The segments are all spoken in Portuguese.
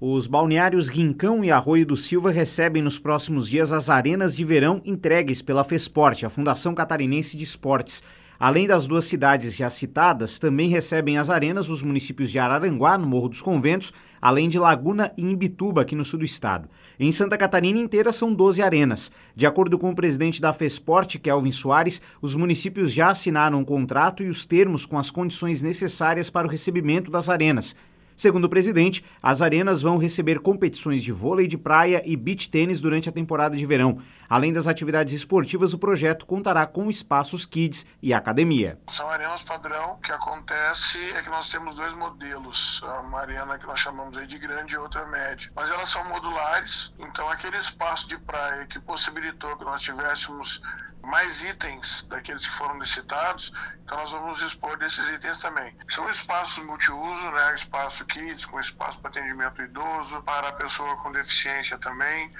Os balneários Rincão e Arroio do Silva recebem nos próximos dias as arenas de verão entregues pela FESPORT, a Fundação Catarinense de Esportes. Além das duas cidades já citadas, também recebem as arenas os municípios de Araranguá, no Morro dos Conventos, além de Laguna e Imbituba, aqui no sul do estado. Em Santa Catarina inteira são 12 arenas. De acordo com o presidente da FESPORT, Kelvin Soares, os municípios já assinaram um contrato e os termos com as condições necessárias para o recebimento das arenas. Segundo o presidente, as arenas vão receber competições de vôlei de praia e beach tênis durante a temporada de verão. Além das atividades esportivas, o projeto contará com espaços kids e academia. São arenas padrão. O que acontece é que nós temos dois modelos. Uma arena que nós chamamos aí de grande e outra média. Mas elas são modulares, então aquele espaço de praia que possibilitou que nós tivéssemos mais itens daqueles que foram licitados, então nós vamos dispor desses itens também. São espaços multiuso, né? espaço kids, com espaço para atendimento idoso, para a pessoa com deficiência também.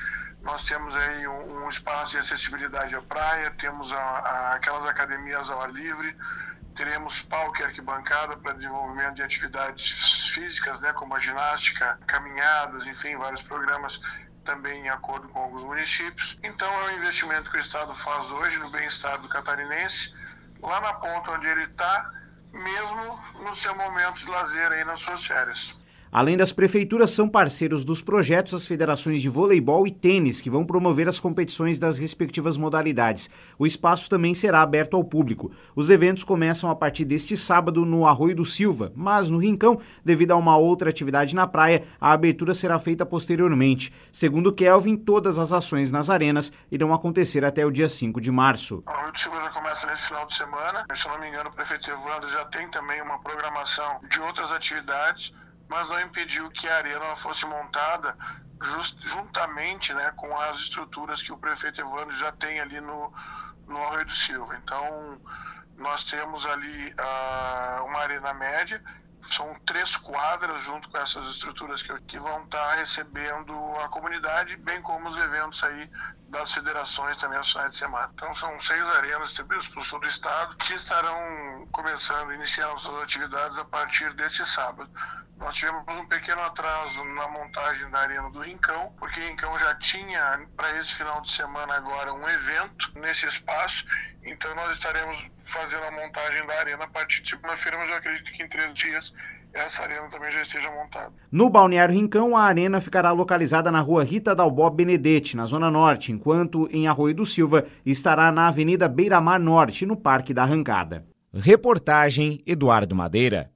Nós temos aí um, um espaço de acessibilidade à praia, temos a, a, aquelas academias ao ar livre, teremos palco e arquibancada para desenvolvimento de atividades físicas, né, como a ginástica, caminhadas, enfim, vários programas também em acordo com alguns municípios. Então é um investimento que o Estado faz hoje no bem-estar do catarinense, lá na ponta onde ele está, mesmo no seu momento de lazer aí nas suas férias. Além das prefeituras, são parceiros dos projetos as federações de voleibol e tênis, que vão promover as competições das respectivas modalidades. O espaço também será aberto ao público. Os eventos começam a partir deste sábado no Arroio do Silva, mas no Rincão, devido a uma outra atividade na praia, a abertura será feita posteriormente. Segundo Kelvin, todas as ações nas arenas irão acontecer até o dia 5 de março. O Arroio do Silva já começa nesse final de semana. Se não me engano, o prefeito Evandro já tem também uma programação de outras atividades mas não impediu que a arena fosse montada just, juntamente né, com as estruturas que o prefeito Evandro já tem ali no, no Arroio do Silva. Então, nós temos ali uh, uma arena média, são três quadras junto com essas estruturas que, que vão estar tá recebendo a comunidade, bem como os eventos aí das federações também aos finais de semana. Então são seis arenas distribuídas pelo sul do estado que estarão começando, iniciando suas atividades a partir desse sábado. Nós tivemos um pequeno atraso na montagem da Arena do Rincão, porque Rincão já tinha para esse final de semana agora um evento nesse espaço, então nós estaremos fazendo a montagem da arena a partir de segunda-feira, mas eu acredito que em três dias essa arena também já esteja montada. No Balneário Rincão, a arena ficará localizada na rua Rita Dalbó Benedetti, na Zona Norte, enquanto em Arroio do Silva estará na Avenida Beira Mar Norte, no Parque da Arrancada. Reportagem Eduardo Madeira.